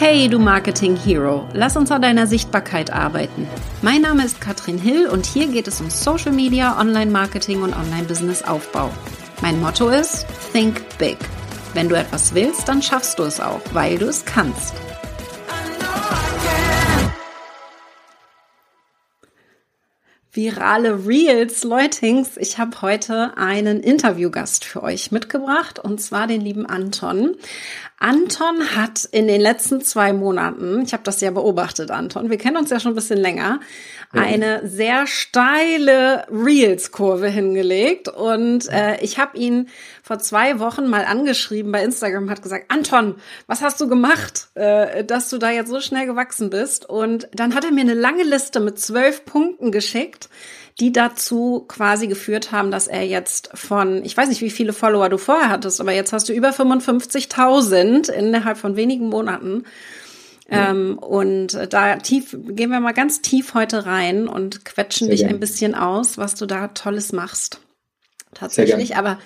Hey, du Marketing Hero, lass uns an deiner Sichtbarkeit arbeiten. Mein Name ist Katrin Hill und hier geht es um Social Media, Online Marketing und Online Business Aufbau. Mein Motto ist Think Big. Wenn du etwas willst, dann schaffst du es auch, weil du es kannst. Virale Reels, Leutings. Ich habe heute einen Interviewgast für euch mitgebracht und zwar den lieben Anton. Anton hat in den letzten zwei Monaten, ich habe das ja beobachtet, Anton, wir kennen uns ja schon ein bisschen länger, ja. eine sehr steile Reels-Kurve hingelegt. Und äh, ich habe ihn vor zwei Wochen mal angeschrieben bei Instagram, hat gesagt, Anton, was hast du gemacht, äh, dass du da jetzt so schnell gewachsen bist? Und dann hat er mir eine lange Liste mit zwölf Punkten geschickt, die dazu quasi geführt haben, dass er jetzt von, ich weiß nicht, wie viele Follower du vorher hattest, aber jetzt hast du über 55.000 innerhalb von wenigen Monaten. Ja. Ähm, und da tief, gehen wir mal ganz tief heute rein und quetschen Sehr dich gern. ein bisschen aus, was du da Tolles machst. Tatsächlich, aber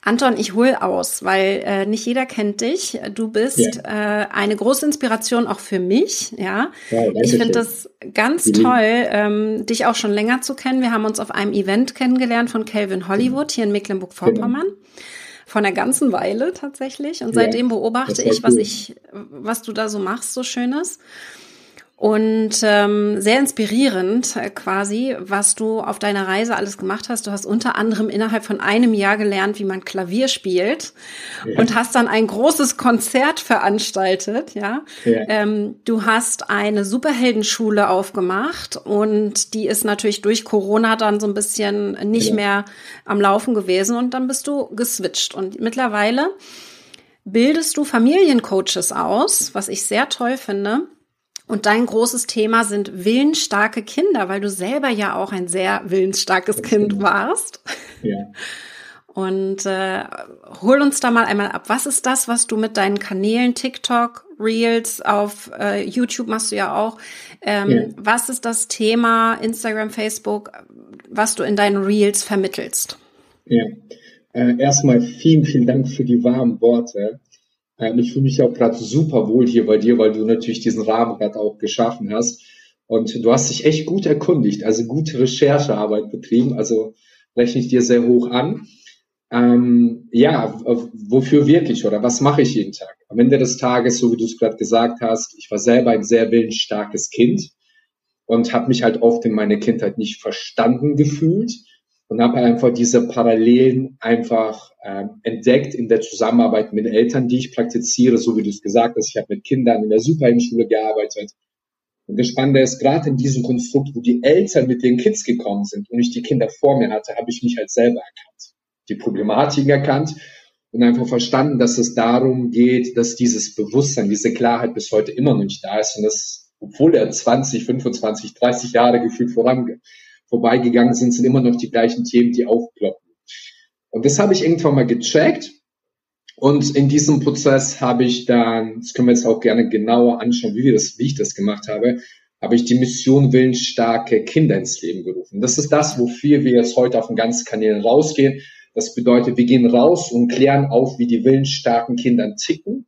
Anton, ich hol aus, weil äh, nicht jeder kennt dich. Du bist ja. äh, eine große Inspiration auch für mich. Ja, ja ich finde das ganz mhm. toll, ähm, dich auch schon länger zu kennen. Wir haben uns auf einem Event kennengelernt von Calvin Hollywood hier in Mecklenburg-Vorpommern. Genau. Von der ganzen Weile tatsächlich. Und seitdem beobachte ich, was ich, was du da so machst, so Schönes und ähm, sehr inspirierend äh, quasi, was du auf deiner Reise alles gemacht hast. Du hast unter anderem innerhalb von einem Jahr gelernt, wie man Klavier spielt ja. und hast dann ein großes Konzert veranstaltet. Ja, ja. Ähm, du hast eine Superheldenschule aufgemacht und die ist natürlich durch Corona dann so ein bisschen nicht ja. mehr am Laufen gewesen und dann bist du geswitcht und mittlerweile bildest du Familiencoaches aus, was ich sehr toll finde und dein großes Thema sind willensstarke Kinder, weil du selber ja auch ein sehr willensstarkes Kind warst. Ja. Und äh, hol uns da mal einmal ab. Was ist das, was du mit deinen Kanälen TikTok, Reels, auf äh, YouTube machst du ja auch. Ähm, ja. Was ist das Thema Instagram, Facebook, was du in deinen Reels vermittelst? Ja, äh, erstmal vielen, vielen Dank für die warmen Worte. Ähm, ich fühle mich auch gerade super wohl hier bei dir, weil du natürlich diesen Rahmen gerade auch geschaffen hast. Und du hast dich echt gut erkundigt, also gute Recherchearbeit betrieben. Also rechne ich dir sehr hoch an. Ähm, ja, wofür wirklich oder was mache ich jeden Tag? Am Ende des Tages, so wie du es gerade gesagt hast, ich war selber ein sehr willensstarkes Kind und habe mich halt oft in meiner Kindheit nicht verstanden gefühlt und habe einfach diese Parallelen einfach ähm, entdeckt in der Zusammenarbeit mit Eltern, die ich praktiziere, so wie du es gesagt hast. Ich habe mit Kindern in der Superheldenschule gearbeitet. Und das Spannende ist, gerade in diesem Konstrukt, wo die Eltern mit den Kids gekommen sind und ich die Kinder vor mir hatte, habe ich mich halt selber erkannt, die Problematiken erkannt und einfach verstanden, dass es darum geht, dass dieses Bewusstsein, diese Klarheit bis heute immer noch nicht da ist und das, obwohl er 20, 25, 30 Jahre gefühlt vorangeht vorbeigegangen sind, sind immer noch die gleichen Themen, die aufploppen. Und das habe ich irgendwann mal gecheckt. Und in diesem Prozess habe ich dann, das können wir jetzt auch gerne genauer anschauen, wie wir das, wie ich das gemacht habe, habe ich die Mission willensstarke Kinder ins Leben gerufen. Das ist das, wofür wir jetzt heute auf den ganzen Kanälen rausgehen. Das bedeutet, wir gehen raus und klären auf, wie die willensstarken Kinder ticken.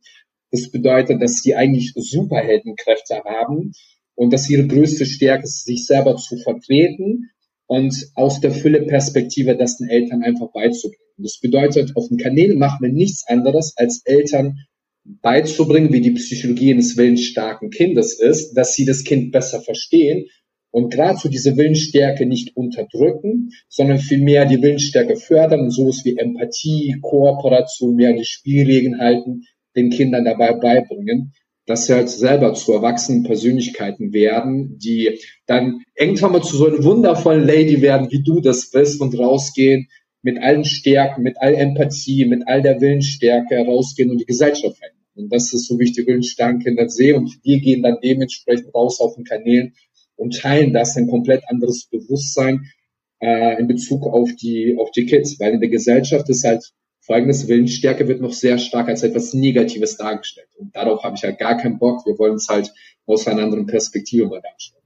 Das bedeutet, dass sie eigentlich Superheldenkräfte haben, und dass ihre größte Stärke ist, sich selber zu vertreten und aus der Fülle-Perspektive das den Eltern einfach beizubringen. Das bedeutet, auf den Kanälen machen wir nichts anderes, als Eltern beizubringen, wie die Psychologie eines willensstarken Kindes ist, dass sie das Kind besser verstehen und gerade so diese Willensstärke nicht unterdrücken, sondern vielmehr die Willensstärke fördern und sowas wie Empathie, Kooperation, mehr die Spielregeln halten, den Kindern dabei beibringen dass sie halt selber zu erwachsenen Persönlichkeiten werden, die dann irgendwann mal zu so einer wundervollen Lady werden, wie du das bist und rausgehen mit allen Stärken, mit all Empathie, mit all der Willensstärke rausgehen und die Gesellschaft verändern. Und das ist so wie ich die willensstarken Kinder sehe und wir gehen dann dementsprechend raus auf den Kanälen und teilen das ein komplett anderes Bewusstsein äh, in Bezug auf die auf die Kids, weil in der Gesellschaft ist halt folgendes Willensstärke wird noch sehr stark als etwas Negatives dargestellt. Und darauf habe ich halt gar keinen Bock. Wir wollen es halt aus einer anderen Perspektive mal darstellen.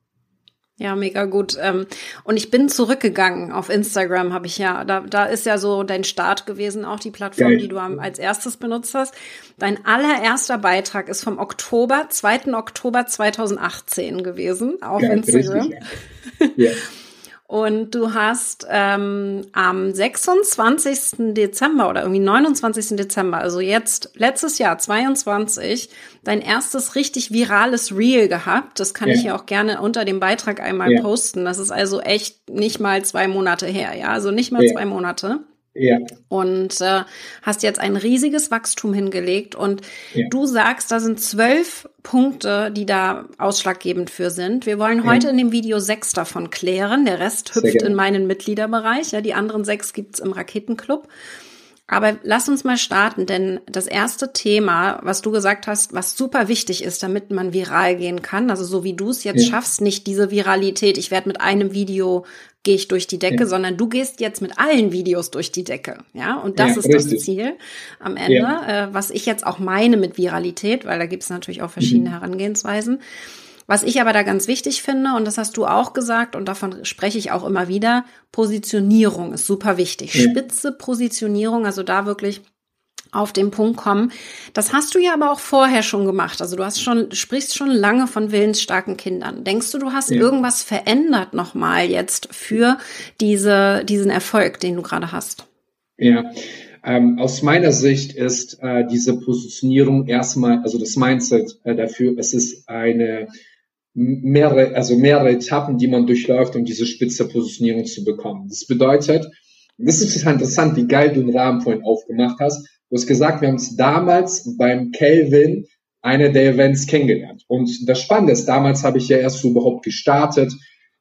Ja, mega gut. Ähm, und ich bin zurückgegangen auf Instagram, habe ich ja. Da, da ist ja so dein Start gewesen, auch die Plattform, Geil. die du als erstes benutzt hast. Dein allererster Beitrag ist vom Oktober, 2. Oktober 2018 gewesen auf Geil, Instagram. Richtig, ja. Und du hast ähm, am 26. Dezember oder irgendwie 29. Dezember, also jetzt letztes Jahr 22, dein erstes richtig virales Reel gehabt. Das kann ja. ich ja auch gerne unter dem Beitrag einmal ja. posten. Das ist also echt nicht mal zwei Monate her, ja, also nicht mal ja. zwei Monate. Ja. Und äh, hast jetzt ein riesiges Wachstum hingelegt. Und ja. du sagst, da sind zwölf Punkte, die da ausschlaggebend für sind. Wir wollen heute ja. in dem Video sechs davon klären. Der Rest hüpft in meinen Mitgliederbereich. Ja, die anderen sechs gibt's im Raketenclub. Aber lass uns mal starten, denn das erste Thema, was du gesagt hast, was super wichtig ist, damit man viral gehen kann, also so wie du es jetzt ja. schaffst, nicht diese Viralität, ich werde mit einem Video gehe ich durch die Decke, ja. sondern du gehst jetzt mit allen Videos durch die Decke, ja, und das ja, ist richtig. das Ziel am Ende, äh, was ich jetzt auch meine mit Viralität, weil da gibt es natürlich auch verschiedene mhm. Herangehensweisen. Was ich aber da ganz wichtig finde, und das hast du auch gesagt, und davon spreche ich auch immer wieder, Positionierung ist super wichtig. Ja. Spitze Positionierung, also da wirklich auf den Punkt kommen. Das hast du ja aber auch vorher schon gemacht. Also du hast schon, sprichst schon lange von willensstarken Kindern. Denkst du, du hast ja. irgendwas verändert nochmal jetzt für diese, diesen Erfolg, den du gerade hast? Ja, ähm, aus meiner Sicht ist äh, diese Positionierung erstmal, also das Mindset äh, dafür, es ist eine mehrere, also mehrere Etappen, die man durchläuft, um diese spitze Positionierung zu bekommen. Das bedeutet, das ist total interessant, wie geil du den Rahmen vorhin aufgemacht hast. Du hast gesagt, wir haben es damals beim Kelvin einer der Events kennengelernt. Und das Spannende ist, damals habe ich ja erst so überhaupt gestartet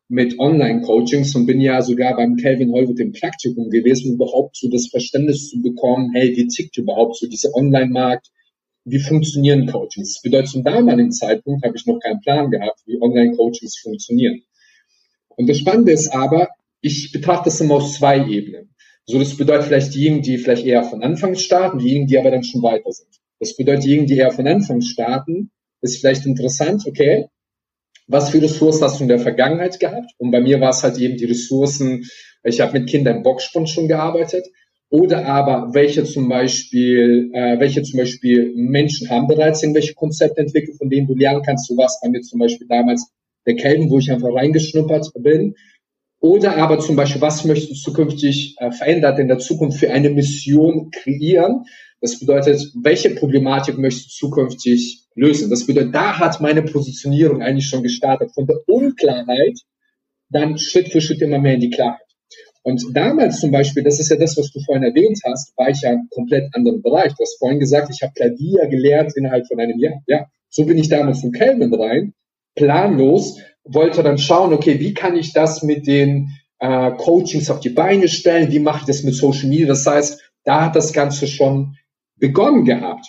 mit Online-Coachings und bin ja sogar beim Kelvin Holwood im Praktikum gewesen, um überhaupt so das Verständnis zu bekommen, hey, wie tickt überhaupt so dieser Online-Markt? Wie funktionieren Coachings? Das bedeutet, zum damaligen Zeitpunkt habe ich noch keinen Plan gehabt, wie Online-Coachings funktionieren. Und das Spannende ist aber, ich betrachte es immer aus zwei Ebenen. So, das bedeutet vielleicht diejenigen, die vielleicht eher von Anfang starten, diejenigen, die aber dann schon weiter sind. Das bedeutet, diejenigen, die eher von Anfang starten, ist vielleicht interessant, okay, was für Ressourcen hast du in der Vergangenheit gehabt? Und bei mir war es halt eben die Ressourcen, ich habe mit Kindern im Boxsport schon gearbeitet, oder aber welche zum Beispiel, äh, welche zum Beispiel Menschen haben bereits irgendwelche Konzepte entwickelt, von denen du lernen kannst. So was bei mir zum Beispiel damals der Kelvin, wo ich einfach reingeschnuppert bin. Oder aber zum Beispiel, was möchtest du zukünftig äh, verändert in der Zukunft für eine Mission kreieren? Das bedeutet, welche Problematik möchtest du zukünftig lösen? Das bedeutet, da hat meine Positionierung eigentlich schon gestartet. Von der Unklarheit dann Schritt für Schritt immer mehr in die Klarheit. Und damals zum Beispiel, das ist ja das, was du vorhin erwähnt hast, war ich ja ein komplett anderen Bereich. Du hast vorhin gesagt, ich habe Klavier gelernt innerhalb von einem Jahr. Ja, so bin ich damals in Kelvin rein, planlos, wollte dann schauen, okay, wie kann ich das mit den äh, Coachings auf die Beine stellen? Wie mache ich das mit Social Media? Das heißt, da hat das Ganze schon begonnen gehabt.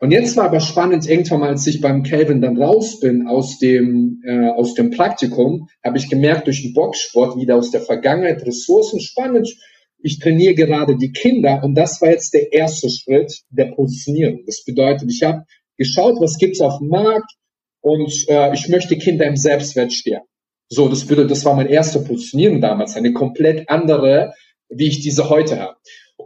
Und jetzt war aber spannend, irgendwann mal, als ich beim Calvin dann raus bin aus dem, äh, aus dem Praktikum, habe ich gemerkt, durch den Boxsport wieder aus der Vergangenheit Ressourcen spannend. Ich trainiere gerade die Kinder und das war jetzt der erste Schritt der Positionierung. Das bedeutet, ich habe geschaut, was gibt's auf dem Markt und äh, ich möchte Kinder im Selbstwert stärken. So, das bedeutet, das war mein erster Positionierung damals, eine komplett andere, wie ich diese heute habe.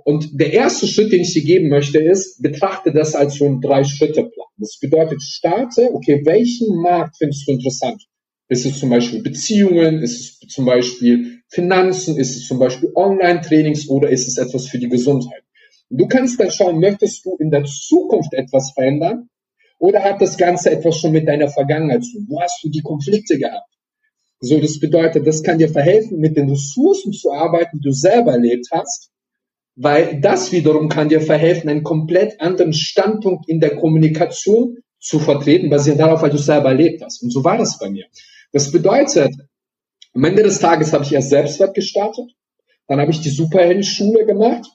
Und der erste Schritt, den ich dir geben möchte, ist, betrachte das als so ein Drei-Schritte-Plan. Das bedeutet, starte, okay, welchen Markt findest du interessant? Ist es zum Beispiel Beziehungen? Ist es zum Beispiel Finanzen? Ist es zum Beispiel Online-Trainings oder ist es etwas für die Gesundheit? Du kannst dann schauen, möchtest du in der Zukunft etwas verändern? Oder hat das Ganze etwas schon mit deiner Vergangenheit zu tun? Wo hast du die Konflikte gehabt? So, das bedeutet, das kann dir verhelfen, mit den Ressourcen zu arbeiten, die du selber erlebt hast weil das wiederum kann dir verhelfen, einen komplett anderen Standpunkt in der Kommunikation zu vertreten, basierend darauf, weil du es selber erlebt hast. Und so war das bei mir. Das bedeutet, am Ende des Tages habe ich erst Selbstwert gestartet, dann habe ich die Superheldenschule gemacht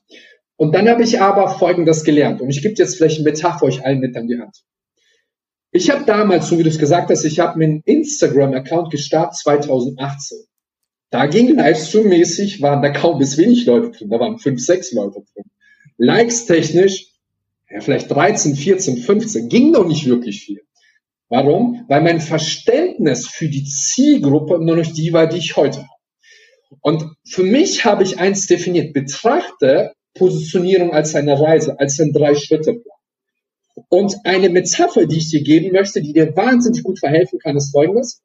und dann habe ich aber Folgendes gelernt. Und ich gebe jetzt vielleicht eine Metapher euch allen mit an die Hand. Ich habe damals, so wie du es gesagt hast, ich habe meinen Instagram-Account gestartet 2018. Da ging Livestream-mäßig, waren da kaum bis wenig Leute drin. Da waren fünf, sechs Leute drin. Likes technisch, ja, vielleicht 13, 14, 15, ging noch nicht wirklich viel. Warum? Weil mein Verständnis für die Zielgruppe nur noch die war, die ich heute habe. Und für mich habe ich eins definiert. Betrachte Positionierung als eine Reise, als ein Drei-Schritte-Plan. Und eine Metapher, die ich dir geben möchte, die dir wahnsinnig gut verhelfen kann, ist folgendes.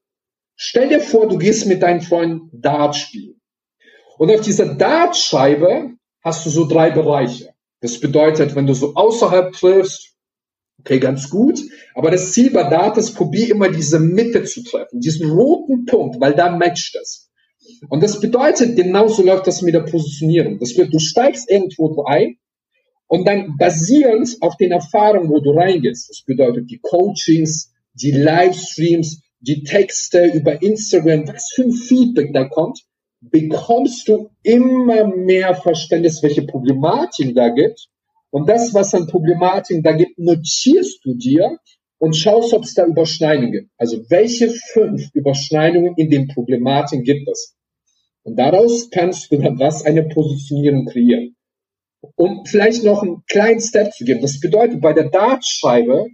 Stell dir vor, du gehst mit deinen Freunden Dart spielen. Und auf dieser Dartscheibe hast du so drei Bereiche. Das bedeutet, wenn du so außerhalb triffst, okay, ganz gut. Aber das Ziel bei Dart ist, probier immer diese Mitte zu treffen, diesen roten Punkt, weil da matcht es. Und das bedeutet, genauso läuft das mit der Positionierung. Das wird, du steigst irgendwo ein und dann basierend auf den Erfahrungen, wo du reingehst, das bedeutet die Coachings, die Livestreams, die Texte über Instagram, was für ein Feedback da kommt, bekommst du immer mehr Verständnis, welche Problematiken da gibt. Und das, was an Problematiken da gibt, notierst du dir und schaust, ob es da Überschneidungen gibt. Also welche fünf Überschneidungen in den Problematiken gibt es? Und daraus kannst du dann was eine Positionierung kreieren. Um vielleicht noch einen kleinen Step zu geben. Das bedeutet, bei der Dartscheibe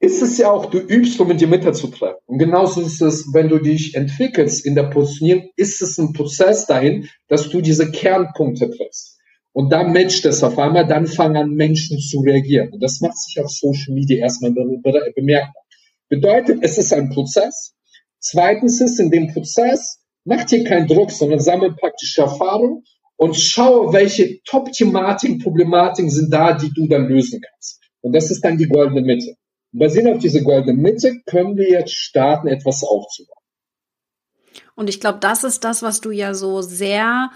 ist es ja auch, du übst, um in die Mitte zu treffen. Und genauso ist es, wenn du dich entwickelst in der Positionierung, ist es ein Prozess dahin, dass du diese Kernpunkte triffst. Und da matcht es auf einmal, dann fangen an Menschen zu reagieren. Und das macht sich auf Social Media erstmal bemerkbar. Bedeutet, es ist ein Prozess. Zweitens ist in dem Prozess, mach dir keinen Druck, sondern sammle praktische Erfahrung und schaue, welche Top-Thematiken, Problematiken sind da, die du dann lösen kannst. Und das ist dann die goldene Mitte. Basierend auf dieser goldenen Mitte können wir jetzt starten, etwas aufzubauen. Und ich glaube, das ist das, was du ja so sehr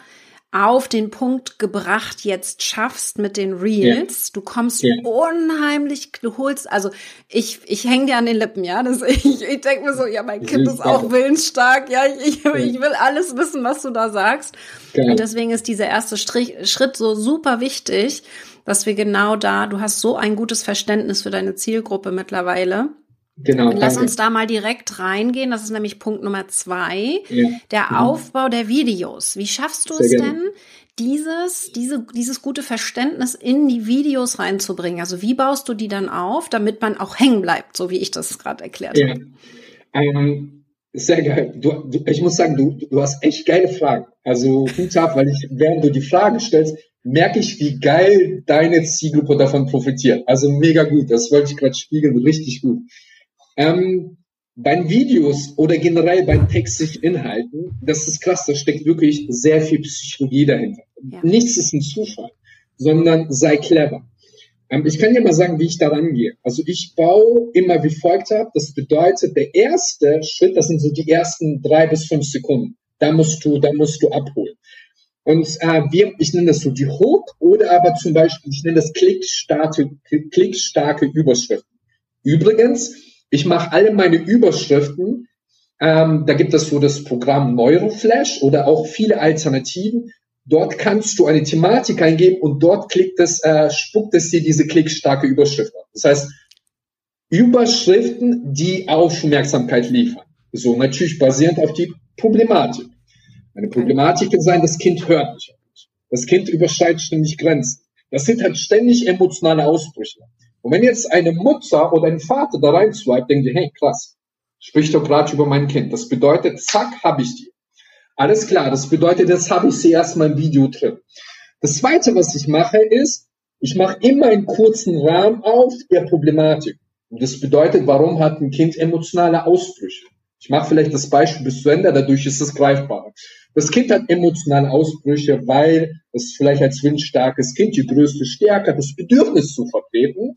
auf den Punkt gebracht jetzt schaffst mit den Reels. Ja. Du kommst ja. unheimlich, du holst, also ich, ich hänge dir an den Lippen, ja. Das, ich ich denke mir so, ja, mein Kind ist auch willensstark, ja. Ich, ich, ich will alles wissen, was du da sagst. Genau. Und deswegen ist dieser erste Strich, Schritt so super wichtig dass wir genau da, du hast so ein gutes Verständnis für deine Zielgruppe mittlerweile. Genau. Und lass danke. uns da mal direkt reingehen. Das ist nämlich Punkt Nummer zwei. Ja. Der mhm. Aufbau der Videos. Wie schaffst du Sehr es gerne. denn, dieses, diese, dieses gute Verständnis in die Videos reinzubringen? Also wie baust du die dann auf, damit man auch hängen bleibt, so wie ich das gerade erklärt ja. habe? Ähm, sehr geil. Du, du, ich muss sagen, du, du hast echt geile Fragen. Also Hut ab, weil ich, während du die Fragen stellst, merke ich, wie geil deine Zielgruppe davon profitiert. Also mega gut, das wollte ich gerade spiegeln, richtig gut. Ähm, bei Videos oder generell bei textlichen Inhalten, das ist krass, da steckt wirklich sehr viel Psychologie dahinter. Ja. Nichts ist ein Zufall, sondern sei clever. Ähm, ich kann dir mal sagen, wie ich da rangehe. Also ich baue immer wie folgt ab. Das bedeutet, der erste Schritt, das sind so die ersten drei bis fünf Sekunden. Da musst du, da musst du abholen. Und äh, wir, ich nenne das so die Hook oder aber zum Beispiel, ich nenne das klickstarke, klickstarke Überschriften. Übrigens, ich mache alle meine Überschriften, ähm, da gibt es so das Programm Neuroflash oder auch viele Alternativen. Dort kannst du eine Thematik eingeben und dort klickt es, äh, spuckt es dir diese klickstarke Überschrift an. Das heißt, Überschriften, die Aufmerksamkeit liefern. So natürlich basierend auf die Problematik. Eine Problematik kann sein, das Kind hört nicht. Das Kind überschreitet ständig Grenzen. Das sind halt ständig emotionale Ausbrüche. Und wenn jetzt eine Mutter oder ein Vater da rein swipet, denkt ihr, hey, krass, spricht doch gerade über mein Kind. Das bedeutet, zack, habe ich die. Alles klar, das bedeutet, jetzt habe ich sie erstmal im Video drin. Das zweite, was ich mache, ist, ich mache immer einen kurzen Rahmen auf der Problematik. Und das bedeutet, warum hat ein Kind emotionale Ausbrüche? Ich mache vielleicht das Beispiel bis zu Ende, dadurch ist es greifbarer. Das Kind hat emotionale Ausbrüche, weil es vielleicht als windstarkes Kind die größte Stärke hat, das Bedürfnis zu vertreten.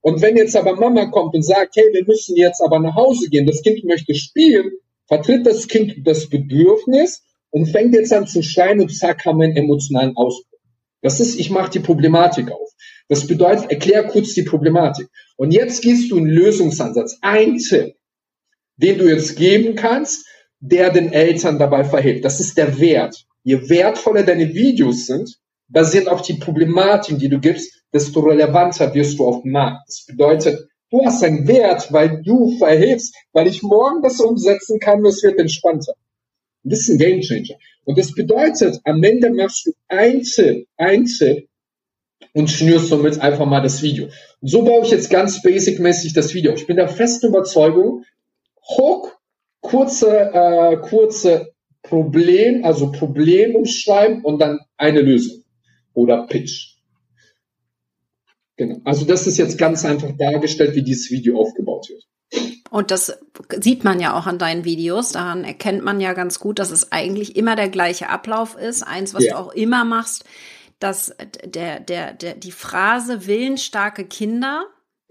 Und wenn jetzt aber Mama kommt und sagt, hey, wir müssen jetzt aber nach Hause gehen, das Kind möchte spielen, vertritt das Kind das Bedürfnis und fängt jetzt an zu schreien und zack, haben wir einen emotionalen Ausbruch. Das ist, ich mache die Problematik auf. Das bedeutet, erklär kurz die Problematik. Und jetzt gehst du einen Lösungsansatz. Ein Tipp, den du jetzt geben kannst, der den Eltern dabei verhilft. Das ist der Wert. Je wertvoller deine Videos sind, basierend auf die Problematik, die du gibst, desto relevanter wirst du auf dem Markt. Das bedeutet, du hast einen Wert, weil du verhilfst, weil ich morgen das umsetzen kann, es wird entspannter. Das ist ein Game Changer. Und das bedeutet, am Ende machst du ein Tipp, ein Tipp, und schnürst somit einfach mal das Video. Und so baue ich jetzt ganz basic-mäßig das Video. Ich bin der festen Überzeugung, Hook, kurze, äh, kurze Problem, also Problem umschreiben und dann eine Lösung oder Pitch. Genau. Also das ist jetzt ganz einfach dargestellt, wie dieses Video aufgebaut wird. Und das sieht man ja auch an deinen Videos. Daran erkennt man ja ganz gut, dass es eigentlich immer der gleiche Ablauf ist. Eins, was ja. du auch immer machst, dass der, der, der, die Phrase willensstarke Kinder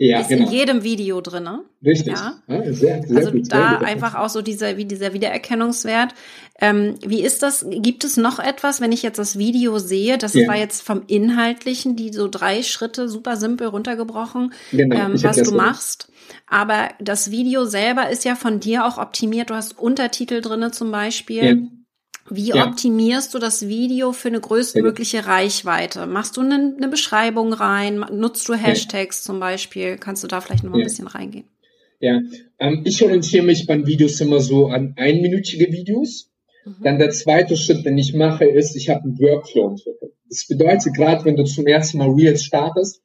ja, ist genau. in jedem Video drin. Richtig. Ja? ja sehr, sehr also gut, da einfach auch so dieser, wie dieser Wiedererkennungswert. Ähm, wie ist das? Gibt es noch etwas, wenn ich jetzt das Video sehe? Das ja. war jetzt vom Inhaltlichen, die so drei Schritte super simpel runtergebrochen, genau, ähm, was du machst. Aber das Video selber ist ja von dir auch optimiert. Du hast Untertitel drinne zum Beispiel. Ja. Wie ja. optimierst du das Video für eine größtmögliche ja. Reichweite? Machst du eine, eine, Beschreibung rein? Nutzt du Hashtags ja. zum Beispiel? Kannst du da vielleicht noch mal ein bisschen reingehen? Ja, ähm, ich orientiere mich bei Videos immer so an einminütige Videos. Mhm. Dann der zweite Schritt, den ich mache, ist, ich habe einen Workflow entwickelt. Das bedeutet, gerade wenn du zum ersten Mal Reels startest,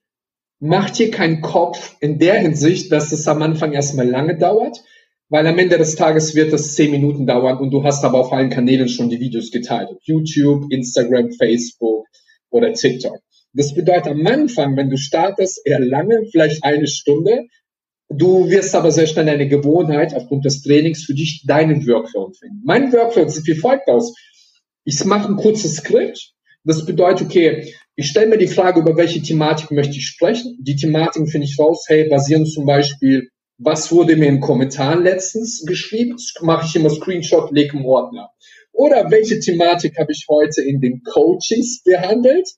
mach dir keinen Kopf in der Hinsicht, dass es am Anfang erstmal lange dauert, weil am Ende des Tages wird das zehn Minuten dauern und du hast aber auf allen Kanälen schon die Videos geteilt. YouTube, Instagram, Facebook oder TikTok. Das bedeutet am Anfang, wenn du startest, eher lange, vielleicht eine Stunde. Du wirst aber sehr schnell eine Gewohnheit aufgrund des Trainings für dich deinen Workflow finden. Mein Workflow sieht wie folgt aus. Ich mache ein kurzes Skript. Das bedeutet, okay, ich stelle mir die Frage, über welche Thematik möchte ich sprechen. Die Thematiken finde ich raus, hey, basieren zum Beispiel was wurde mir in Kommentaren letztens geschrieben? Mache ich immer Screenshot, lege im Ordner. Oder welche Thematik habe ich heute in den Coachings behandelt?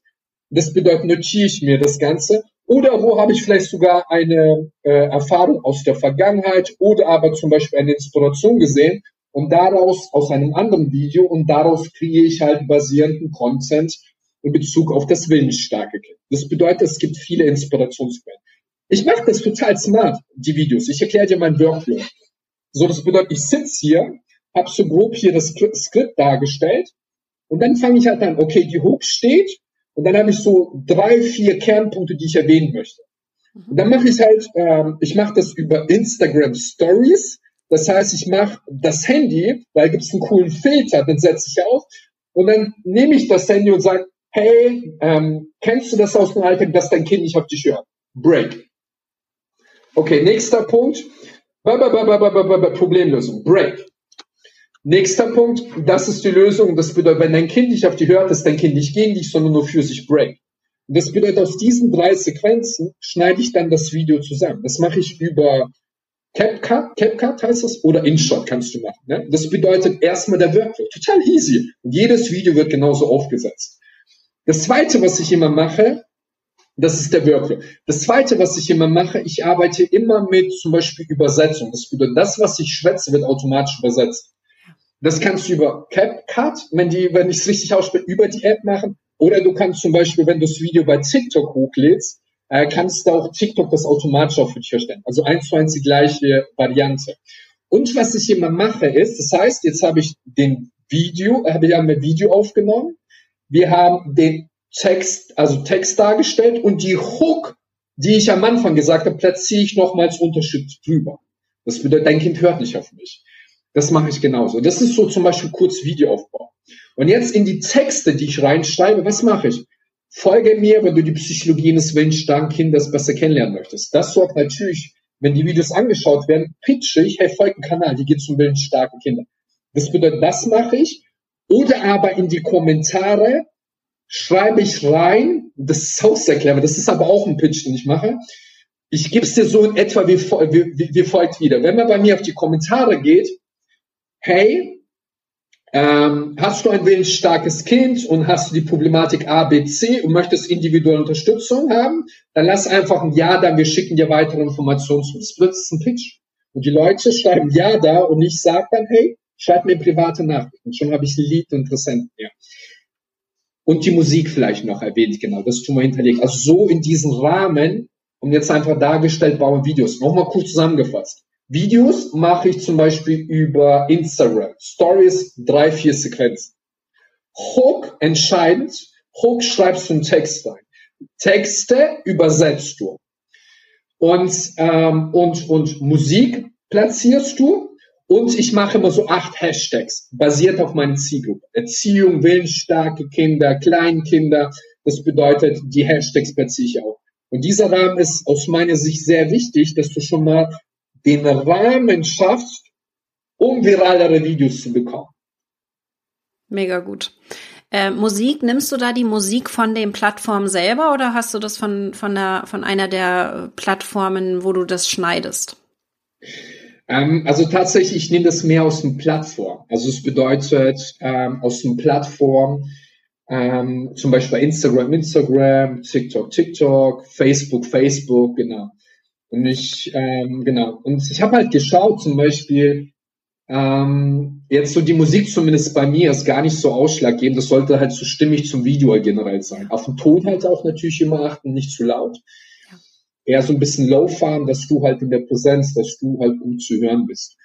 Das bedeutet, notiere ich mir das Ganze. Oder wo habe ich vielleicht sogar eine äh, Erfahrung aus der Vergangenheit oder aber zum Beispiel eine Inspiration gesehen und daraus aus einem anderen Video und daraus kriege ich halt basierenden Content in Bezug auf das willensstarke. Das bedeutet, es gibt viele Inspirationsquellen. Ich mache das total smart, die Videos. Ich erkläre dir meinen Workflow. So, das bedeutet, ich sitze hier, habe so grob hier das Skript dargestellt und dann fange ich halt an, okay, die Hook steht und dann habe ich so drei, vier Kernpunkte, die ich erwähnen möchte. Und dann mache ich halt, ähm, ich mache das über Instagram Stories. Das heißt, ich mache das Handy, weil gibt es einen coolen Filter, den setze ich auf und dann nehme ich das Handy und sage, hey, ähm, kennst du das aus dem Alltag, dass dein Kind nicht auf dich hört? Break. Okay, nächster Punkt. Problemlösung. Break. Nächster Punkt. Das ist die Lösung. Das bedeutet, wenn dein Kind nicht auf dich hört, ist dein Kind nicht gegen dich, sondern nur für sich Break. das bedeutet, aus diesen drei Sequenzen schneide ich dann das Video zusammen. Das mache ich über CapCut, CapCut heißt das, oder InShot kannst du machen. Ne? Das bedeutet erstmal der Workflow. Total easy. Und jedes Video wird genauso aufgesetzt. Das zweite, was ich immer mache, das ist der Workflow. Das zweite, was ich immer mache, ich arbeite immer mit zum Beispiel Übersetzung. Das bedeutet, das, was ich schwätze, wird automatisch übersetzt. Das kannst du über CapCut, wenn die, wenn ich es richtig ausspreche, über die App machen. Oder du kannst zum Beispiel, wenn du das Video bei TikTok hochlädst, äh, kannst du auch TikTok das automatisch auch für dich erstellen. Also eins zu eins die gleiche Variante. Und was ich immer mache ist, das heißt, jetzt habe ich den Video, habe ich ein Video aufgenommen. Wir haben den Text, also Text dargestellt und die Hook, die ich am Anfang gesagt habe, platziere ich nochmals Unterschied drüber. Das bedeutet, dein Kind hört nicht auf mich. Das mache ich genauso. Das ist so zum Beispiel kurz Videoaufbau. Und jetzt in die Texte, die ich reinschreibe, was mache ich? Folge mir, wenn du die Psychologie des willensstarken Kindes besser kennenlernen möchtest. Das sorgt natürlich, wenn die Videos angeschaut werden, pitche ich, hey, folgt Kanal, die geht zum willensstarken Kinder. Das bedeutet, das mache ich. Oder aber in die Kommentare schreibe ich rein, das ist auch das ist aber auch ein Pitch, den ich mache. Ich gebe es dir so in etwa wie, wie, wie folgt wieder. Wenn man bei mir auf die Kommentare geht, hey, ähm, hast du ein willensstarkes Kind und hast du die Problematik A, B, C und möchtest individuelle Unterstützung haben, dann lass einfach ein Ja da, wir schicken dir weitere Informationen zu. Das ist ein Pitch. Und die Leute schreiben Ja da und ich sage dann, hey, schreib mir private Nachrichten. Schon habe ich ein Lied Interessenten. Ja und die Musik vielleicht noch erwähnt, genau, das tun wir hinterlegt. Also so in diesem Rahmen und jetzt einfach dargestellt, bauen Videos. Nochmal kurz zusammengefasst. Videos mache ich zum Beispiel über Instagram. Stories, drei, vier Sequenzen. Hook, entscheidend. Hook schreibst du einen Text rein. Texte übersetzt du. Und, ähm, und, und Musik platzierst du. Und ich mache immer so acht Hashtags, basiert auf meinen Zielgruppe. Erziehung, willensstarke Kinder, Kleinkinder. Das bedeutet, die Hashtags platziere ich auch. Und dieser Rahmen ist aus meiner Sicht sehr wichtig, dass du schon mal den Rahmen schaffst, um viralere Videos zu bekommen. Mega gut. Äh, Musik, nimmst du da die Musik von den Plattformen selber oder hast du das von, von, der, von einer der Plattformen, wo du das schneidest? Ähm, also tatsächlich, ich nehme das mehr aus den Plattformen. Also es bedeutet ähm, aus den Plattformen, ähm, zum Beispiel Instagram, Instagram, TikTok, TikTok, Facebook, Facebook, genau. Und ich, ähm, genau. Und ich habe halt geschaut, zum Beispiel, ähm, jetzt so die Musik zumindest bei mir ist gar nicht so ausschlaggebend. Das sollte halt so stimmig zum Video generell sein. Auf den Ton halt auch natürlich immer achten, nicht zu laut. Eher so ein bisschen low fahren, dass du halt in der Präsenz, dass du halt gut zu hören bist.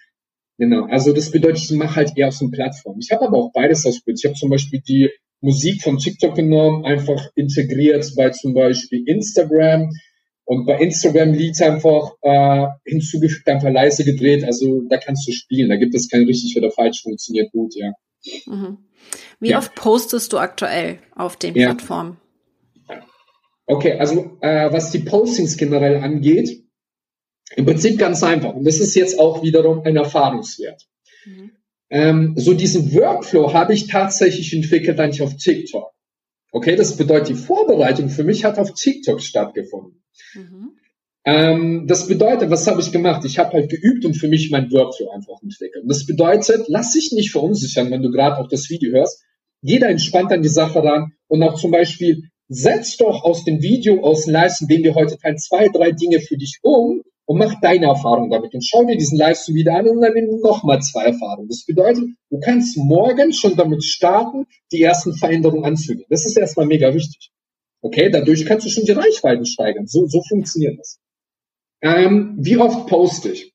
Genau. Also das bedeutet, ich mache halt eher auf so einer Plattform. Ich habe aber auch beides ausprobiert. Ich habe zum Beispiel die Musik von TikTok genommen, einfach integriert bei zum Beispiel Instagram und bei Instagram Leads einfach äh, hinzugefügt, einfach leise gedreht. Also da kannst du spielen. Da gibt es kein richtig oder falsch, funktioniert gut, ja. Mhm. Wie ja. oft postest du aktuell auf den ja. Plattformen? Okay, also äh, was die Postings generell angeht, im Prinzip ganz einfach. Und das ist jetzt auch wiederum ein Erfahrungswert. Mhm. Ähm, so diesen Workflow habe ich tatsächlich entwickelt eigentlich auf TikTok. Okay, das bedeutet, die Vorbereitung für mich hat auf TikTok stattgefunden. Mhm. Ähm, das bedeutet, was habe ich gemacht? Ich habe halt geübt und für mich mein Workflow einfach entwickelt. Das bedeutet, lass dich nicht verunsichern, wenn du gerade auch das Video hörst. Jeder entspannt an die Sache ran und auch zum Beispiel setz doch aus dem Video, aus dem Leisten, den wir heute teilen, zwei, drei Dinge für dich um und mach deine Erfahrung damit und schau dir diesen Livestream wieder an und dann nimm nochmal zwei Erfahrungen. Das bedeutet, du kannst morgen schon damit starten, die ersten Veränderungen anzugehen. Das ist erstmal mega wichtig. Okay, dadurch kannst du schon die Reichweiten steigern. So, so funktioniert das. Ähm, wie oft poste ich?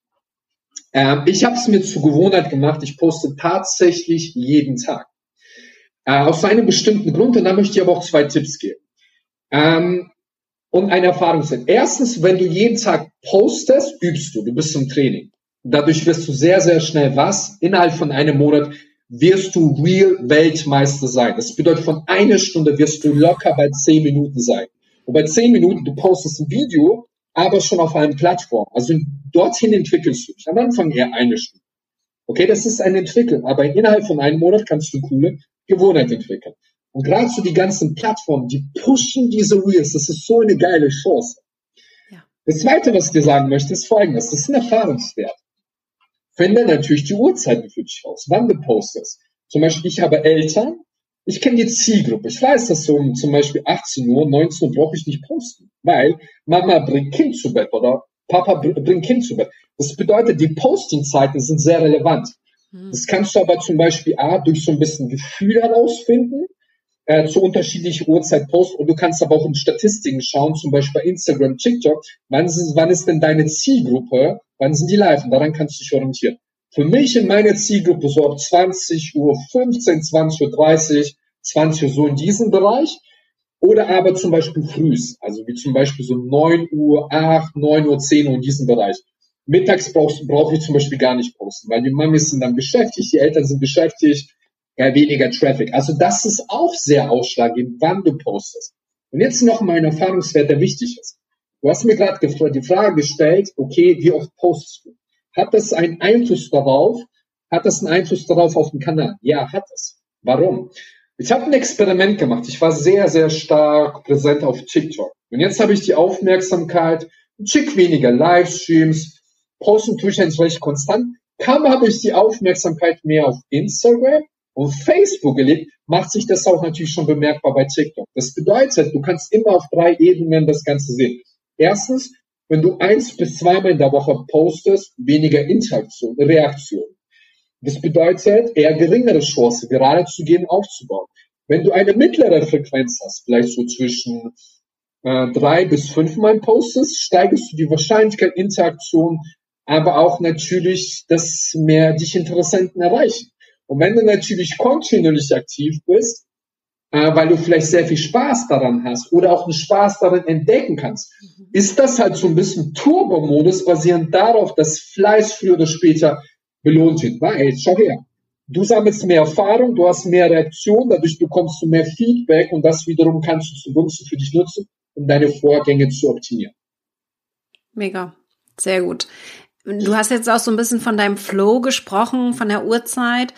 Ähm, ich habe es mir zur Gewohnheit gemacht, ich poste tatsächlich jeden Tag. Äh, aus einem bestimmten Grund, und da möchte ich aber auch zwei Tipps geben. Ähm, und eine Erfahrung sind. Erstens, wenn du jeden Tag postest, übst du, du bist im Training. Dadurch wirst du sehr, sehr schnell was? Innerhalb von einem Monat wirst du Real Weltmeister sein. Das bedeutet, von einer Stunde wirst du locker bei zehn Minuten sein. Und bei zehn Minuten, du postest ein Video, aber schon auf einer Plattform. Also dorthin entwickelst du dich. Am Anfang eher eine Stunde. Okay, das ist ein Entwickeln, aber innerhalb von einem Monat kannst du coole Gewohnheit entwickeln. Und gerade so die ganzen Plattformen, die pushen diese Reels. Das ist so eine geile Chance. Ja. Das zweite, was ich dir sagen möchte, ist folgendes. Das ist ein Erfahrungswert. Finde natürlich die Uhrzeiten für dich raus, wann du postest. Zum Beispiel, ich habe Eltern, ich kenne die Zielgruppe. Ich weiß, dass so um zum Beispiel 18 Uhr, 19 Uhr brauche ich nicht posten, weil Mama bringt Kind zu Bett oder Papa bringt Kind zu Bett. Das bedeutet, die Postingzeiten sind sehr relevant. Hm. Das kannst du aber zum Beispiel A, durch so ein bisschen Gefühl herausfinden, äh, zu unterschiedlichen Uhrzeit posten und du kannst aber auch in Statistiken schauen, zum Beispiel bei Instagram, TikTok, wann ist, wann ist denn deine Zielgruppe Wann sind die live? Und daran kannst du dich orientieren. Für mich in meiner Zielgruppe so ab 20 Uhr 15, 20 Uhr 30, 20 Uhr so in diesem Bereich. Oder aber zum Beispiel frühs, also wie zum Beispiel so 9 Uhr, 8, 9 Uhr, 10 Uhr in diesem Bereich. Mittags brauche ich zum Beispiel gar nicht posten, weil die Mamis sind dann beschäftigt, die Eltern sind beschäftigt, ja, weniger Traffic. Also das ist auch sehr ausschlaggebend, wann du postest. Und jetzt noch mal ein Erfahrungswert, der wichtig ist. Du hast mir gerade die Frage gestellt, okay, wie oft postest du? Hat das einen Einfluss darauf? Hat das einen Einfluss darauf auf den Kanal? Ja, hat es. Warum? Ich habe ein Experiment gemacht. Ich war sehr, sehr stark präsent auf TikTok. Und jetzt habe ich die Aufmerksamkeit, ein Schick weniger Livestreams, posten eigentlich recht konstant. Kaum habe ich die Aufmerksamkeit mehr auf Instagram und Facebook gelegt, macht sich das auch natürlich schon bemerkbar bei TikTok. Das bedeutet, du kannst immer auf drei Ebenen das Ganze sehen. Erstens, wenn du eins bis zweimal in der Woche postest, weniger Interaktion, Reaktion. Das bedeutet eher geringere Chance, gerade zu gehen, aufzubauen. Wenn du eine mittlere Frequenz hast, vielleicht so zwischen äh, drei bis fünfmal postest, steigerst du die Wahrscheinlichkeit Interaktion, aber auch natürlich, dass mehr dich Interessenten erreichen. Und wenn du natürlich kontinuierlich aktiv bist, äh, weil du vielleicht sehr viel Spaß daran hast oder auch einen Spaß darin entdecken kannst, mhm. ist das halt so ein bisschen Turbo-Modus basierend darauf, dass Fleiß früher oder später belohnt wird. Weil, schau her, du sammelst mehr Erfahrung, du hast mehr Reaktion, dadurch bekommst du mehr Feedback und das wiederum kannst du zugunsten für dich nutzen, um deine Vorgänge zu optimieren. Mega, sehr gut. Du hast jetzt auch so ein bisschen von deinem Flow gesprochen, von der Uhrzeit.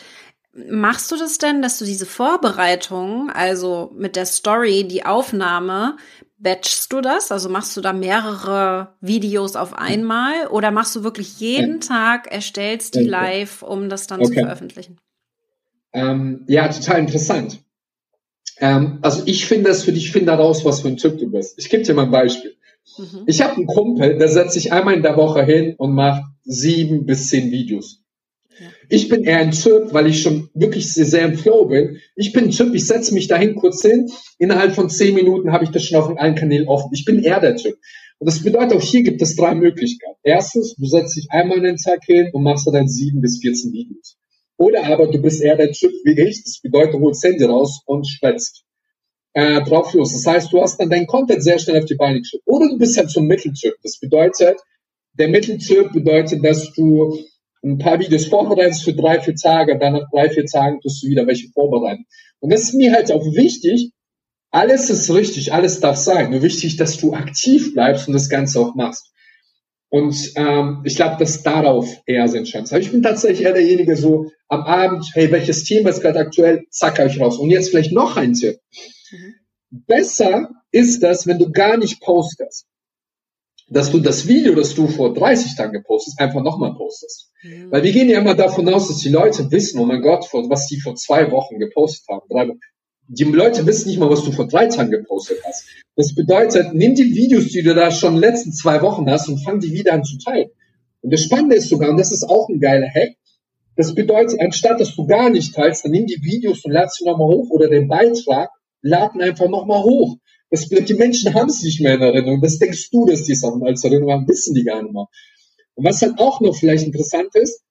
Machst du das denn, dass du diese Vorbereitung, also mit der Story, die Aufnahme, batchst du das? Also machst du da mehrere Videos auf einmal oder machst du wirklich jeden Tag, erstellst die live, um das dann okay. zu veröffentlichen? Ähm, ja, total interessant. Ähm, also ich finde es für dich, finde daraus, was für ein Typ du bist. Ich gebe dir mal ein Beispiel. Mhm. Ich habe einen Kumpel, der setzt sich einmal in der Woche hin und macht sieben bis zehn Videos. Ich bin eher ein Typ, weil ich schon wirklich sehr, sehr im Flow bin. Ich bin ein Typ, ich setze mich dahin kurz hin. Innerhalb von zehn Minuten habe ich das schon auf allen Kanälen offen. Ich bin eher der Typ. Und das bedeutet auch hier gibt es drei Möglichkeiten. Erstens, du setzt dich einmal in den Tag hin und machst dann sieben bis 14 Videos. Oder aber du bist eher der Typ wie ich. Das bedeutet, du holst Handy raus und schwätzt äh, drauf los. Das heißt, du hast dann deinen Content sehr schnell auf die Beine gestellt. Oder du bist halt so ein Mitteltyp. Das bedeutet, der Mitteltyp bedeutet, dass du ein paar Videos vorbereitest für drei, vier Tage, dann nach drei, vier Tagen tust du wieder welche vorbereiten. Und das ist mir halt auch wichtig. Alles ist richtig, alles darf sein. Nur wichtig, dass du aktiv bleibst und das Ganze auch machst. Und ähm, ich glaube, dass darauf eher sind Chance. Aber ich bin tatsächlich eher derjenige so am Abend, hey, welches Thema ist gerade aktuell, zack, euch raus. Und jetzt vielleicht noch ein Tipp. Mhm. Besser ist das, wenn du gar nicht postest dass du das Video, das du vor 30 Tagen gepostet hast, einfach nochmal postest. Mhm. Weil wir gehen ja immer davon aus, dass die Leute wissen, oh mein Gott, was die vor zwei Wochen gepostet haben. Drei Wochen. Die Leute wissen nicht mal, was du vor drei Tagen gepostet hast. Das bedeutet, nimm die Videos, die du da schon in den letzten zwei Wochen hast und fang die wieder an zu teilen. Und das Spannende ist sogar, und das ist auch ein geiler Hack, das bedeutet, anstatt dass du gar nicht teilst, dann nimm die Videos und lad sie nochmal hoch oder den Beitrag, laden einfach nochmal hoch. Das, die Menschen haben es nicht mehr in Erinnerung. Das denkst du, dass die Sachen als Erinnerung haben, wissen die gar nicht mehr. Und was halt auch noch vielleicht interessant ist,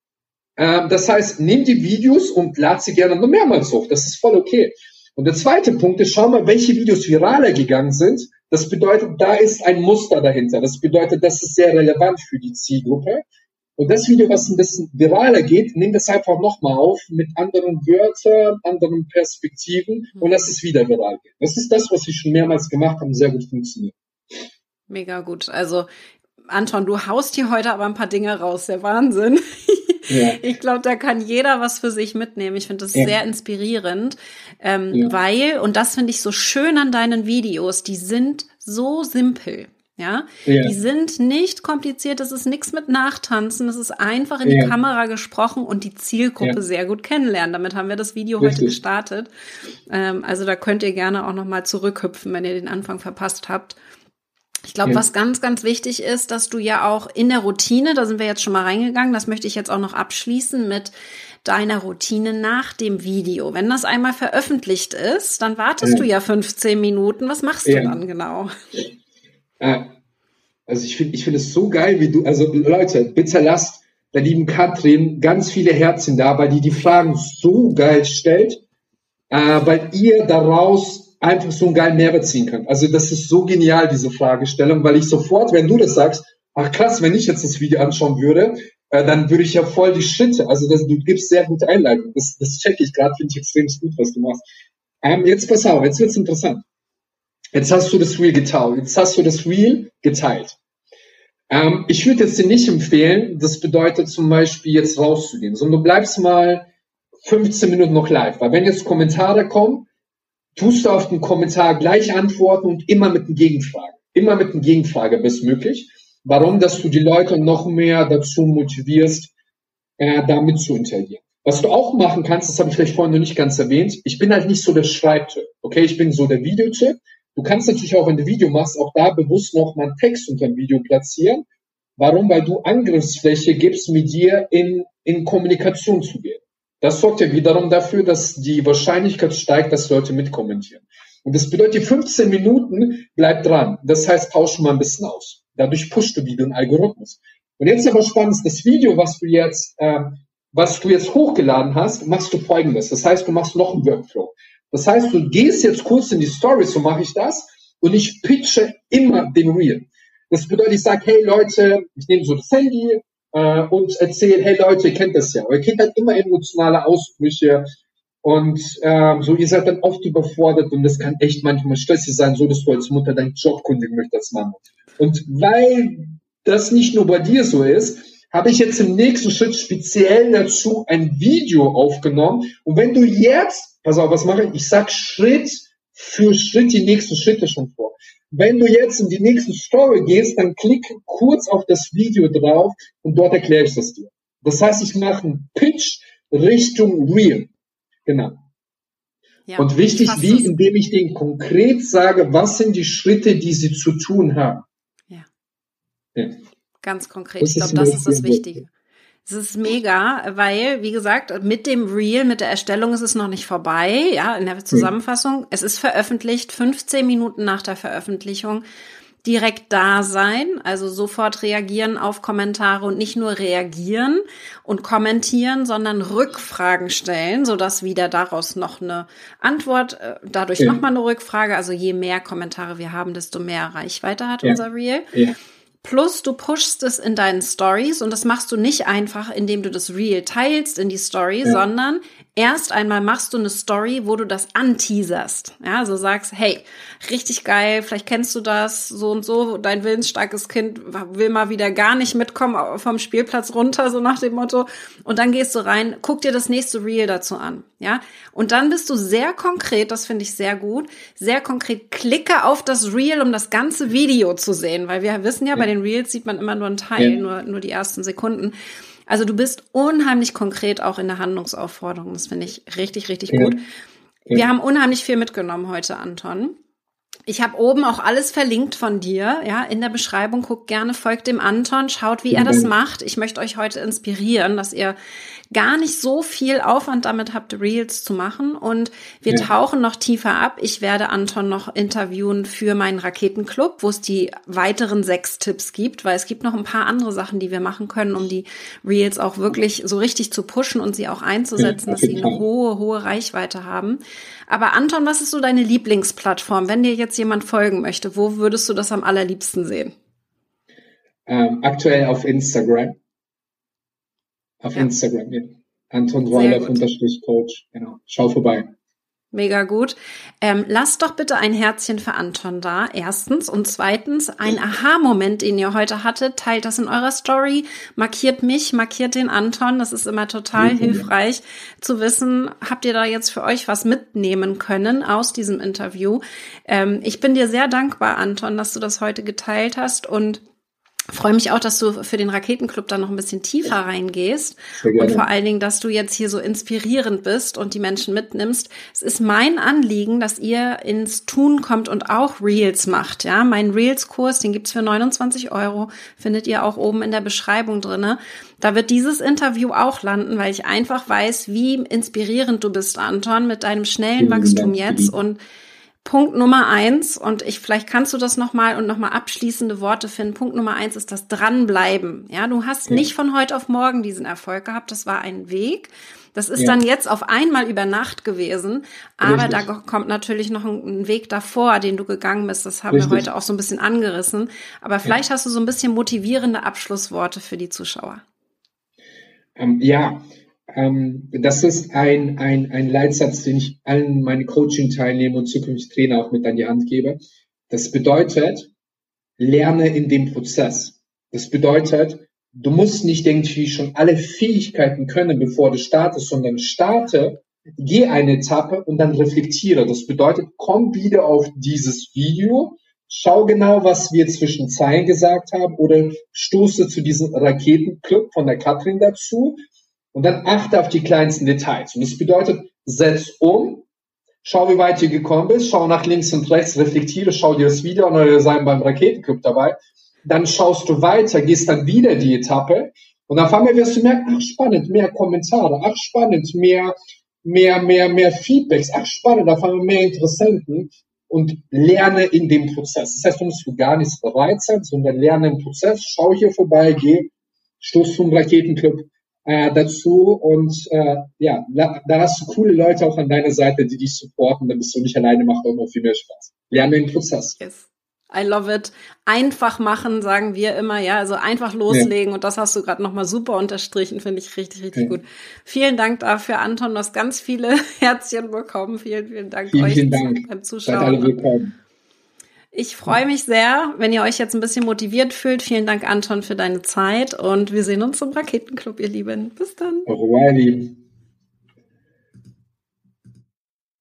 äh, das heißt, nimm die Videos und lad sie gerne noch mehrmals hoch. Das ist voll okay. Und der zweite Punkt ist, schau mal, welche Videos viraler gegangen sind. Das bedeutet, da ist ein Muster dahinter. Das bedeutet, das ist sehr relevant für die Zielgruppe. Und das Video, was ein bisschen viraler geht, nimm das einfach nochmal auf mit anderen Wörtern, anderen Perspektiven mhm. und lass es wieder viral gehen. Das ist das, was ich schon mehrmals gemacht habe und sehr gut funktioniert. Mega gut. Also Anton, du haust hier heute aber ein paar Dinge raus. Der Wahnsinn. Ja. Ich glaube, da kann jeder was für sich mitnehmen. Ich finde das ja. sehr inspirierend, ähm, ja. weil, und das finde ich so schön an deinen Videos, die sind so simpel. Ja? ja? die sind nicht kompliziert, das ist nichts mit Nachtanzen, das ist einfach in ja. die Kamera gesprochen und die Zielgruppe ja. sehr gut kennenlernen. Damit haben wir das Video Richtig. heute gestartet. Ähm, also da könnt ihr gerne auch nochmal zurückhüpfen, wenn ihr den Anfang verpasst habt. Ich glaube, was ganz, ganz wichtig ist, dass du ja auch in der Routine, da sind wir jetzt schon mal reingegangen, das möchte ich jetzt auch noch abschließen mit deiner Routine nach dem Video. Wenn das einmal veröffentlicht ist, dann wartest du ja 15 Minuten. Was machst du dann genau? Äh, also ich finde ich finde es so geil, wie du, also Leute, bitte lasst der lieben Katrin ganz viele Herzen da, weil die die Fragen so geil stellt, äh, weil ihr daraus einfach so einen geilen Mehrwert ziehen könnt. Also das ist so genial, diese Fragestellung, weil ich sofort, wenn du das sagst, ach krass, wenn ich jetzt das Video anschauen würde, äh, dann würde ich ja voll die Schritte, also das, du gibst sehr gute Einleitung. Das, das check ich gerade, finde ich extrem gut, was du machst. Ähm, jetzt pass auf, jetzt wird's interessant. Jetzt hast du das Reel geteilt. Jetzt hast du das Reel geteilt. Ähm, ich würde jetzt dir nicht empfehlen, das bedeutet zum Beispiel jetzt rauszugehen, sondern du bleibst mal 15 Minuten noch live. Weil wenn jetzt Kommentare kommen, tust du auf den Kommentar gleich antworten und immer mit einer Gegenfrage. Immer mit einer Gegenfrage bestmöglich. Warum? Dass du die Leute noch mehr dazu motivierst, äh, damit zu interagieren. Was du auch machen kannst, das habe ich vielleicht vorhin noch nicht ganz erwähnt, ich bin halt nicht so der Schreibtyp. Okay, ich bin so der Videotyp. Du kannst natürlich auch, wenn du Video machst, auch da bewusst noch mal einen Text unter dem Video platzieren. Warum? Weil du Angriffsfläche gibst, mit dir in, in Kommunikation zu gehen. Das sorgt ja wiederum dafür, dass die Wahrscheinlichkeit steigt, dass Leute mitkommentieren. Und das bedeutet, die 15 Minuten bleib dran. Das heißt, tausche mal ein bisschen aus. Dadurch pusht du wieder einen Algorithmus. Und jetzt aber spannend, das Video, was du jetzt, äh, was du jetzt hochgeladen hast, machst du folgendes. Das heißt, du machst noch einen Workflow. Das heißt, du gehst jetzt kurz in die Story, so mache ich das, und ich pitche immer den Reel. Das bedeutet, ich sage, hey Leute, ich nehme so das Handy äh, und erzähle, hey Leute, ihr kennt das ja. Ihr kennt halt immer emotionale Ausbrüche und ähm, so, ihr seid dann oft überfordert und das kann echt manchmal stressig sein, so dass du als Mutter deinen Job kündigen möchtest, Mann. Und weil das nicht nur bei dir so ist, habe ich jetzt im nächsten Schritt speziell dazu ein Video aufgenommen. Und wenn du jetzt, pass auf, was mache ich? Ich sag Schritt für Schritt die nächsten Schritte schon vor. Wenn du jetzt in die nächste Story gehst, dann klick kurz auf das Video drauf und dort erkläre ich das dir. Das heißt, ich mache einen Pitch Richtung Real. Genau. Ja, und wichtig, wie, indem ich denen konkret sage, was sind die Schritte, die sie zu tun haben. Ja. ja. Ganz konkret. Das ich glaube, das ist das Wichtige. Es ist mega, weil, wie gesagt, mit dem Reel, mit der Erstellung ist es noch nicht vorbei, ja, in der Zusammenfassung. Es ist veröffentlicht, 15 Minuten nach der Veröffentlichung direkt da sein, also sofort reagieren auf Kommentare und nicht nur reagieren und kommentieren, sondern Rückfragen stellen, so dass wieder daraus noch eine Antwort, äh, dadurch ja. nochmal eine Rückfrage. Also je mehr Kommentare wir haben, desto mehr Reichweite hat ja. unser Reel. Ja. Plus du pushst es in deinen Stories und das machst du nicht einfach, indem du das Reel teilst in die Story, ja. sondern erst einmal machst du eine Story, wo du das anteaserst. Ja, so sagst, hey, richtig geil, vielleicht kennst du das, so und so, dein willensstarkes Kind will mal wieder gar nicht mitkommen vom Spielplatz runter, so nach dem Motto. Und dann gehst du rein, guck dir das nächste Reel dazu an. Ja, und dann bist du sehr konkret, das finde ich sehr gut, sehr konkret, klicke auf das Reel, um das ganze Video zu sehen, weil wir wissen ja, bei den Reels sieht man immer nur einen Teil, ja. nur, nur die ersten Sekunden. Also du bist unheimlich konkret auch in der Handlungsaufforderung. Das finde ich richtig, richtig ja. gut. Wir haben unheimlich viel mitgenommen heute, Anton. Ich habe oben auch alles verlinkt von dir, ja, in der Beschreibung. Guckt gerne, folgt dem Anton, schaut, wie er das macht. Ich möchte euch heute inspirieren, dass ihr gar nicht so viel Aufwand damit habt, Reels zu machen. Und wir ja. tauchen noch tiefer ab. Ich werde Anton noch interviewen für meinen Raketenclub, wo es die weiteren sechs Tipps gibt, weil es gibt noch ein paar andere Sachen, die wir machen können, um die Reels auch wirklich so richtig zu pushen und sie auch einzusetzen, ja, dass sie eine hohe, hohe Reichweite haben. Aber Anton, was ist so deine Lieblingsplattform? Wenn dir jetzt jemand folgen möchte, wo würdest du das am allerliebsten sehen? Ähm, aktuell auf Instagram. Auf ja. Instagram, ja. Anton Roiler unterstrich Coach. Genau. Schau vorbei. Mega gut. Ähm, lasst doch bitte ein Herzchen für Anton da, erstens. Und zweitens, ein Aha-Moment, den ihr heute hattet, teilt das in eurer Story, markiert mich, markiert den Anton. Das ist immer total mhm. hilfreich zu wissen, habt ihr da jetzt für euch was mitnehmen können aus diesem Interview. Ähm, ich bin dir sehr dankbar, Anton, dass du das heute geteilt hast und freue mich auch, dass du für den Raketenclub da noch ein bisschen tiefer reingehst und vor allen Dingen, dass du jetzt hier so inspirierend bist und die Menschen mitnimmst. Es ist mein Anliegen, dass ihr ins Tun kommt und auch Reels macht. Ja, mein Reels-Kurs, den gibt's für 29 Euro, findet ihr auch oben in der Beschreibung drinne. Da wird dieses Interview auch landen, weil ich einfach weiß, wie inspirierend du bist, Anton, mit deinem schnellen Wachstum jetzt und Punkt Nummer eins, und ich, vielleicht kannst du das nochmal und nochmal abschließende Worte finden. Punkt Nummer eins ist das Dranbleiben. Ja, du hast ja. nicht von heute auf morgen diesen Erfolg gehabt. Das war ein Weg. Das ist ja. dann jetzt auf einmal über Nacht gewesen. Aber Richtig. da kommt natürlich noch ein, Weg davor, den du gegangen bist. Das haben Richtig. wir heute auch so ein bisschen angerissen. Aber vielleicht ja. hast du so ein bisschen motivierende Abschlussworte für die Zuschauer. Ähm, ja, ähm, das ist ein, ein, ein Leitsatz, den ich allen meinen Coaching-Teilnehmern und zukünftigen Trainer auch mit an die Hand gebe. Das bedeutet, lerne in dem Prozess. Das bedeutet, du musst nicht irgendwie schon alle Fähigkeiten können, bevor du startest, sondern starte, geh eine Etappe und dann reflektiere. Das bedeutet, komm wieder auf dieses Video, schau genau, was wir zwischen Zeilen gesagt haben oder stoße zu diesem Raketenclub von der Katrin dazu und dann achte auf die kleinsten Details. Und das bedeutet, setz um, schau, wie weit du gekommen bist, schau nach links und rechts, reflektiere, schau dir das Video an oder sein beim Raketenclub dabei. Dann schaust du weiter, gehst dann wieder die Etappe und auf einmal wirst du merken, ach spannend, mehr Kommentare, ach spannend, mehr, mehr, mehr, mehr Feedbacks, ach spannend, auf einmal mehr Interessenten und lerne in dem Prozess. Das heißt, du musst gar nichts bereit sein, sondern lerne im Prozess, schau hier vorbei, geh, stoß zum Raketenclub äh, dazu und äh, ja, da hast du coole Leute auch an deiner Seite, die dich supporten, dann bist du nicht alleine, macht auch noch viel mehr Spaß. Lerne den Prozess. Yes. I love it. Einfach machen, sagen wir immer, ja. Also einfach loslegen. Ja. Und das hast du gerade nochmal super unterstrichen, finde ich richtig, richtig ja. gut. Vielen Dank dafür, Anton. Du hast ganz viele Herzchen bekommen. Vielen, vielen Dank vielen, euch vielen Dank. beim Zuschauen. Seid alle willkommen. Ich freue mich sehr, wenn ihr euch jetzt ein bisschen motiviert fühlt. Vielen Dank, Anton, für deine Zeit. Und wir sehen uns im Raketenclub, ihr Lieben. Bis dann. Au revoir, ihr Lieben.